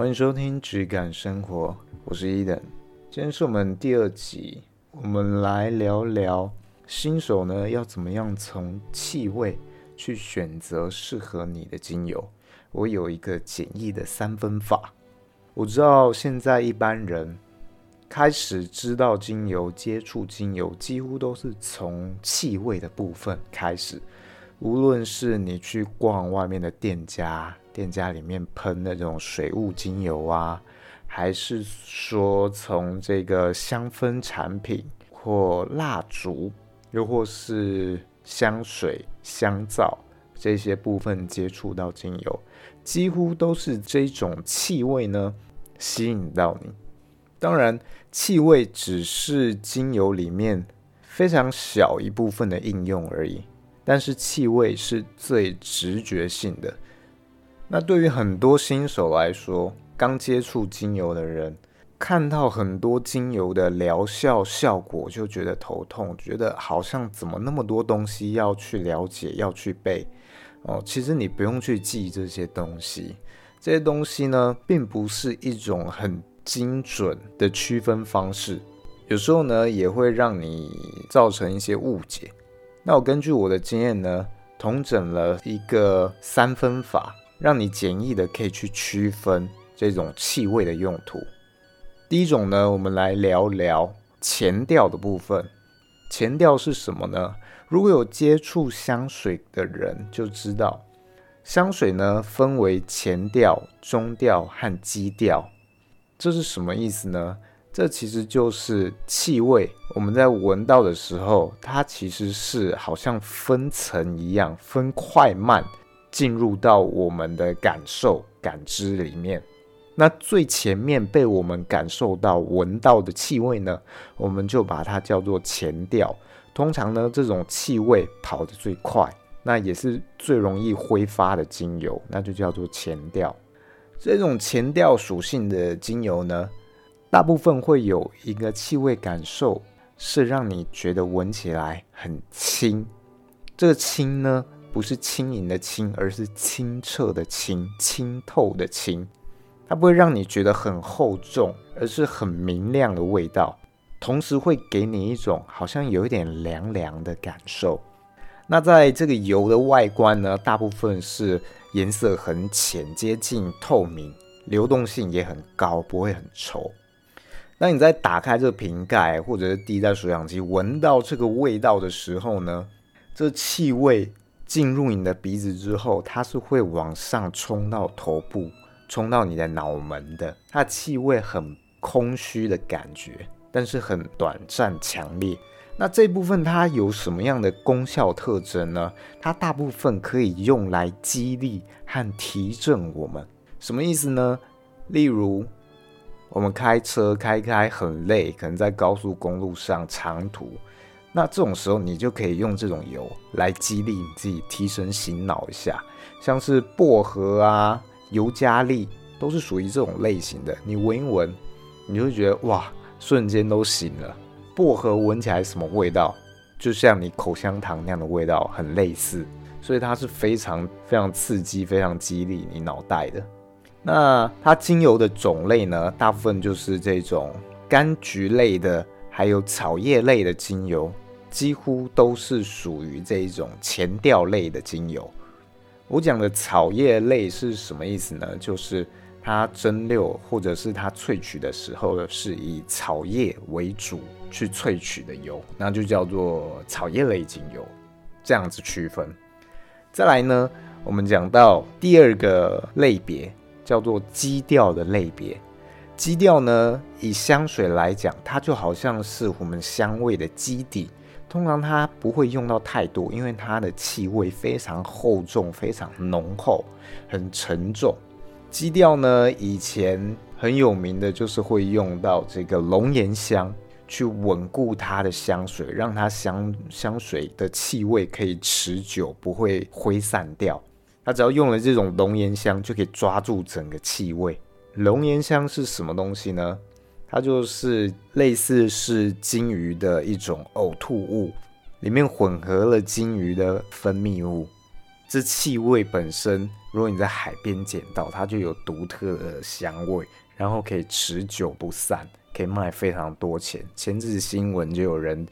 欢迎收听《质感生活》，我是 Eden。今天是我们第二集，我们来聊聊新手呢要怎么样从气味去选择适合你的精油。我有一个简易的三分法。我知道现在一般人开始知道精油、接触精油，几乎都是从气味的部分开始。无论是你去逛外面的店家，店家里面喷那种水雾精油啊，还是说从这个香氛产品或蜡烛，又或是香水、香皂这些部分接触到精油，几乎都是这种气味呢吸引到你。当然，气味只是精油里面非常小一部分的应用而已。但是气味是最直觉性的。那对于很多新手来说，刚接触精油的人，看到很多精油的疗效效果，就觉得头痛，觉得好像怎么那么多东西要去了解，要去背哦。其实你不用去记这些东西，这些东西呢，并不是一种很精准的区分方式，有时候呢，也会让你造成一些误解。那我根据我的经验呢，统整了一个三分法，让你简易的可以去区分这种气味的用途。第一种呢，我们来聊聊前调的部分。前调是什么呢？如果有接触香水的人就知道，香水呢分为前调、中调和基调。这是什么意思呢？这其实就是气味，我们在闻到的时候，它其实是好像分层一样，分快慢进入到我们的感受、感知里面。那最前面被我们感受到、闻到的气味呢，我们就把它叫做前调。通常呢，这种气味跑得最快，那也是最容易挥发的精油，那就叫做前调。这种前调属性的精油呢，大部分会有一个气味感受，是让你觉得闻起来很轻。这个轻呢，不是轻盈的轻，而是清澈的清，清透的清。它不会让你觉得很厚重，而是很明亮的味道。同时会给你一种好像有一点凉凉的感受。那在这个油的外观呢，大部分是颜色很浅，接近透明，流动性也很高，不会很稠。当你在打开这个瓶盖，或者是滴在水氧机，闻到这个味道的时候呢，这气味进入你的鼻子之后，它是会往上冲到头部，冲到你的脑门的。它的气味很空虚的感觉，但是很短暂强烈。那这部分它有什么样的功效特征呢？它大部分可以用来激励和提振我们。什么意思呢？例如。我们开车开开很累，可能在高速公路上长途，那这种时候你就可以用这种油来激励你自己，提神醒脑一下。像是薄荷啊、尤加利都是属于这种类型的。你闻一闻，你就会觉得哇，瞬间都醒了。薄荷闻起来什么味道？就像你口香糖那样的味道，很类似，所以它是非常非常刺激、非常激励你脑袋的。那它精油的种类呢，大部分就是这种柑橘类的，还有草叶类的精油，几乎都是属于这一种前调类的精油。我讲的草叶类是什么意思呢？就是它蒸馏或者是它萃取的时候是以草叶为主去萃取的油，那就叫做草叶类精油，这样子区分。再来呢，我们讲到第二个类别。叫做基调的类别，基调呢，以香水来讲，它就好像是我们香味的基底。通常它不会用到太多，因为它的气味非常厚重、非常浓厚、很沉重。基调呢，以前很有名的就是会用到这个龙涎香去稳固它的香水，让它香香水的气味可以持久，不会挥散掉。它只要用了这种龙涎香，就可以抓住整个气味。龙涎香是什么东西呢？它就是类似是鲸鱼的一种呕吐物，里面混合了鲸鱼的分泌物。这气味本身，如果你在海边捡到，它就有独特的香味，然后可以持久不散，可以卖非常多钱。前阵子新闻就有人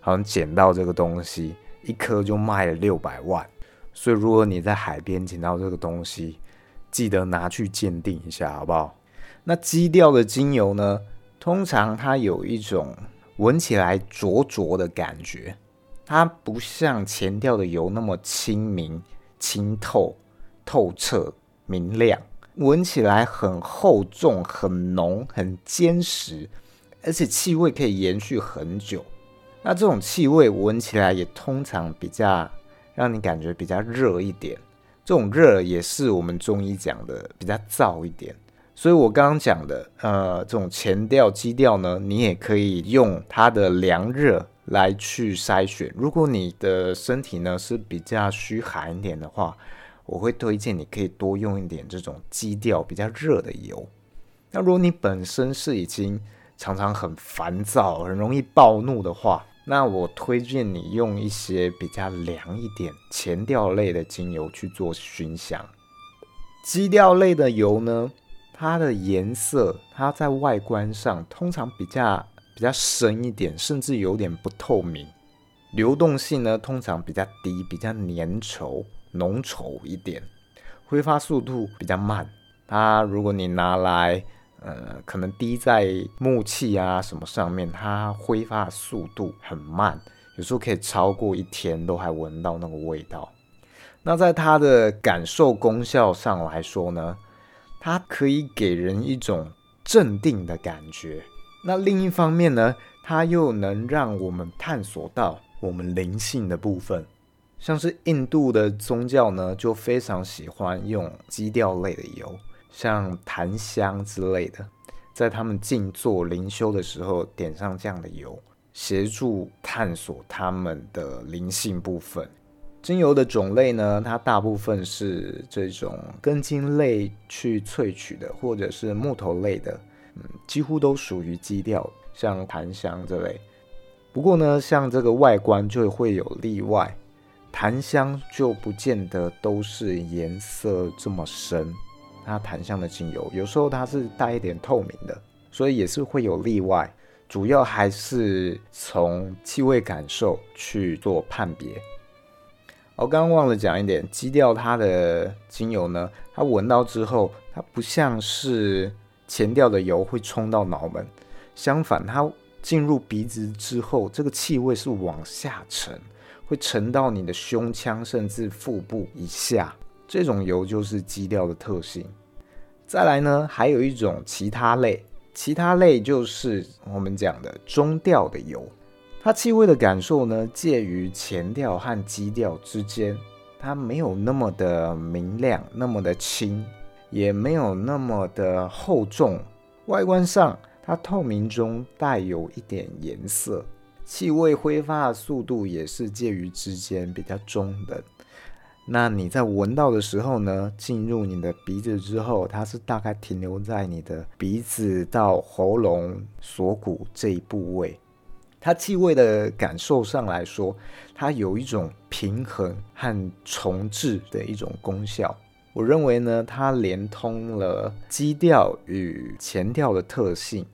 好像捡到这个东西，一颗就卖了六百万。所以如果你在海边捡到这个东西，记得拿去鉴定一下，好不好？那基调的精油呢，通常它有一种闻起来浊浊的感觉，它不像前调的油那么清明。清透、透彻、明亮，闻起来很厚重、很浓、很坚实，而且气味可以延续很久。那这种气味闻起来也通常比较让你感觉比较热一点，这种热也是我们中医讲的比较燥一点。所以我刚刚讲的，呃，这种前调、基调呢，你也可以用它的凉热。来去筛选，如果你的身体呢是比较虚寒一点的话，我会推荐你可以多用一点这种基调比较热的油。那如果你本身是已经常常很烦躁、很容易暴怒的话，那我推荐你用一些比较凉一点前调类的精油去做熏香。基调类的油呢，它的颜色，它在外观上通常比较。比较深一点，甚至有点不透明，流动性呢通常比较低，比较粘稠、浓稠一点，挥发速度比较慢。它如果你拿来，呃，可能滴在木器啊什么上面，它挥发速度很慢，有时候可以超过一天都还闻到那个味道。那在它的感受功效上来说呢，它可以给人一种镇定的感觉。那另一方面呢，它又能让我们探索到我们灵性的部分，像是印度的宗教呢，就非常喜欢用基调类的油，像檀香之类的，在他们静坐灵修的时候点上这样的油，协助探索他们的灵性部分。精油的种类呢，它大部分是这种根茎类去萃取的，或者是木头类的。嗯，几乎都属于基调，像檀香这类。不过呢，像这个外观就会有例外，檀香就不见得都是颜色这么深。它檀香的精油有时候它是带一点透明的，所以也是会有例外。主要还是从气味感受去做判别。我刚刚忘了讲一点，基调它的精油呢，它闻到之后，它不像是。前调的油会冲到脑门，相反，它进入鼻子之后，这个气味是往下沉，会沉到你的胸腔甚至腹部以下。这种油就是基调的特性。再来呢，还有一种其他类，其他类就是我们讲的中调的油，它气味的感受呢，介于前调和基调之间，它没有那么的明亮，那么的轻。也没有那么的厚重，外观上它透明中带有一点颜色，气味挥发的速度也是介于之间，比较中等。那你在闻到的时候呢，进入你的鼻子之后，它是大概停留在你的鼻子到喉咙锁骨这一部位。它气味的感受上来说，它有一种平衡和重置的一种功效。我认为呢，它连通了基调与前调的特性，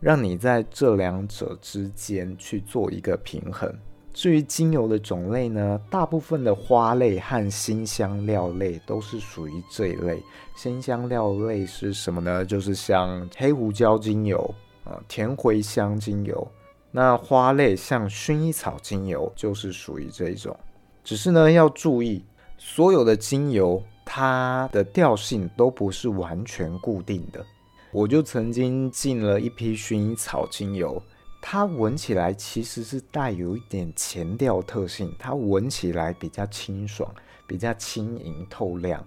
让你在这两者之间去做一个平衡。至于精油的种类呢，大部分的花类和辛香料类都是属于这一类。辛香料类是什么呢？就是像黑胡椒精油啊、甜茴香精油。那花类像薰衣草精油就是属于这一种。只是呢，要注意所有的精油。它的调性都不是完全固定的。我就曾经进了一批薰衣草精油，它闻起来其实是带有一点前调特性，它闻起来比较清爽，比较轻盈透亮。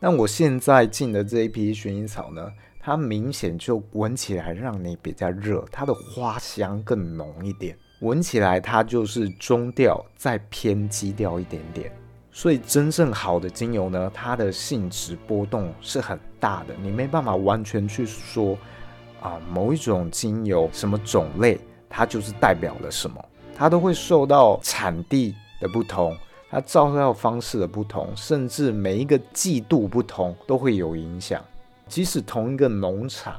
那我现在进的这一批薰衣草呢，它明显就闻起来让你比较热，它的花香更浓一点，闻起来它就是中调再偏基调一点点。所以真正好的精油呢，它的性质波动是很大的，你没办法完全去说啊，某一种精油什么种类，它就是代表了什么，它都会受到产地的不同，它照料方式的不同，甚至每一个季度不同都会有影响。即使同一个农场，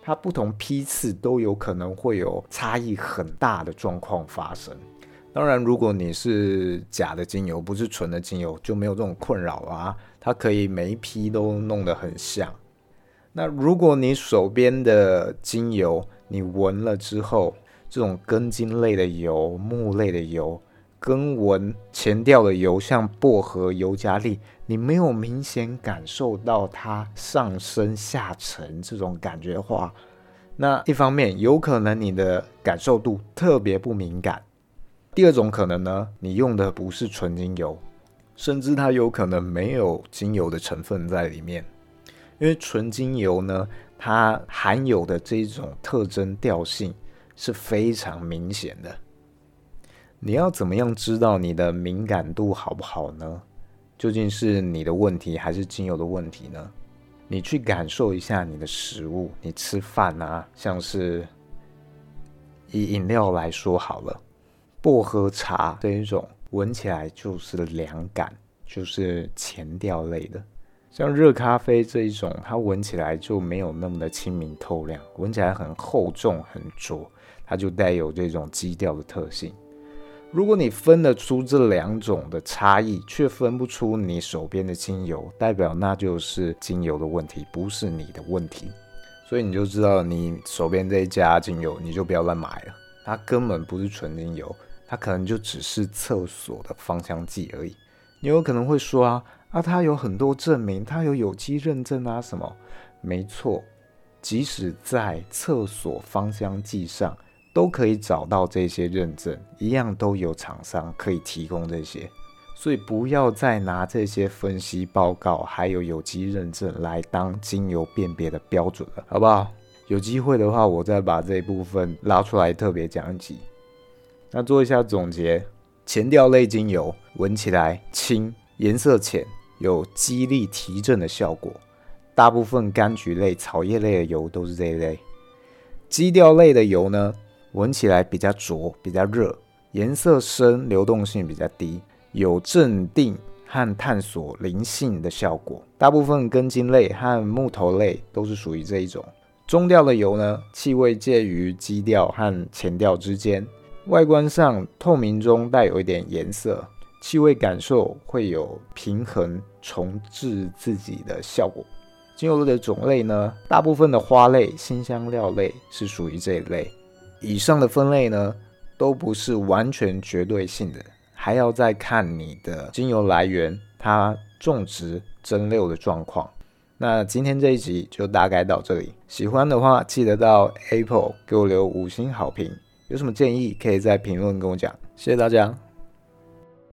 它不同批次都有可能会有差异很大的状况发生。当然，如果你是假的精油，不是纯的精油，就没有这种困扰啊。它可以每一批都弄得很像。那如果你手边的精油，你闻了之后，这种根茎类的油、木类的油，根纹前调的油，像薄荷、尤加利，你没有明显感受到它上升下沉这种感觉的话，那一方面有可能你的感受度特别不敏感。第二种可能呢，你用的不是纯精油，甚至它有可能没有精油的成分在里面。因为纯精油呢，它含有的这种特征调性是非常明显的。你要怎么样知道你的敏感度好不好呢？究竟是你的问题还是精油的问题呢？你去感受一下你的食物，你吃饭啊，像是以饮料来说好了，薄荷茶这一种闻起来就是凉感，就是前调类的。像热咖啡这一种，它闻起来就没有那么的清明透亮，闻起来很厚重很浊，它就带有这种基调的特性。如果你分得出这两种的差异，却分不出你手边的精油，代表那就是精油的问题，不是你的问题。所以你就知道你手边这一家精油，你就不要乱买了，它根本不是纯精油，它可能就只是厕所的芳香剂而已。你有可能会说啊。啊，它有很多证明，它有有机认证啊，什么？没错，即使在厕所芳香剂上都可以找到这些认证，一样都有厂商可以提供这些。所以不要再拿这些分析报告还有有机认证来当精油辨别的标准了，好不好？有机会的话，我再把这一部分拉出来特别讲一集。那做一下总结，前调类精油闻起来轻，颜色浅。有激励提振的效果，大部分柑橘类、草叶类的油都是这一类。基调类的油呢，闻起来比较浊、比较热，颜色深、流动性比较低，有镇定和探索灵性的效果。大部分根茎类和木头类都是属于这一种。中调的油呢，气味介于基调和前调之间，外观上透明中带有一点颜色。气味感受会有平衡、重置自己的效果。精油的种类呢，大部分的花类、辛香料类是属于这一类。以上的分类呢，都不是完全绝对性的，还要再看你的精油来源、它种植、蒸馏的状况。那今天这一集就大概到这里。喜欢的话，记得到 Apple 给我留五星好评。有什么建议，可以在评论跟我讲。谢谢大家。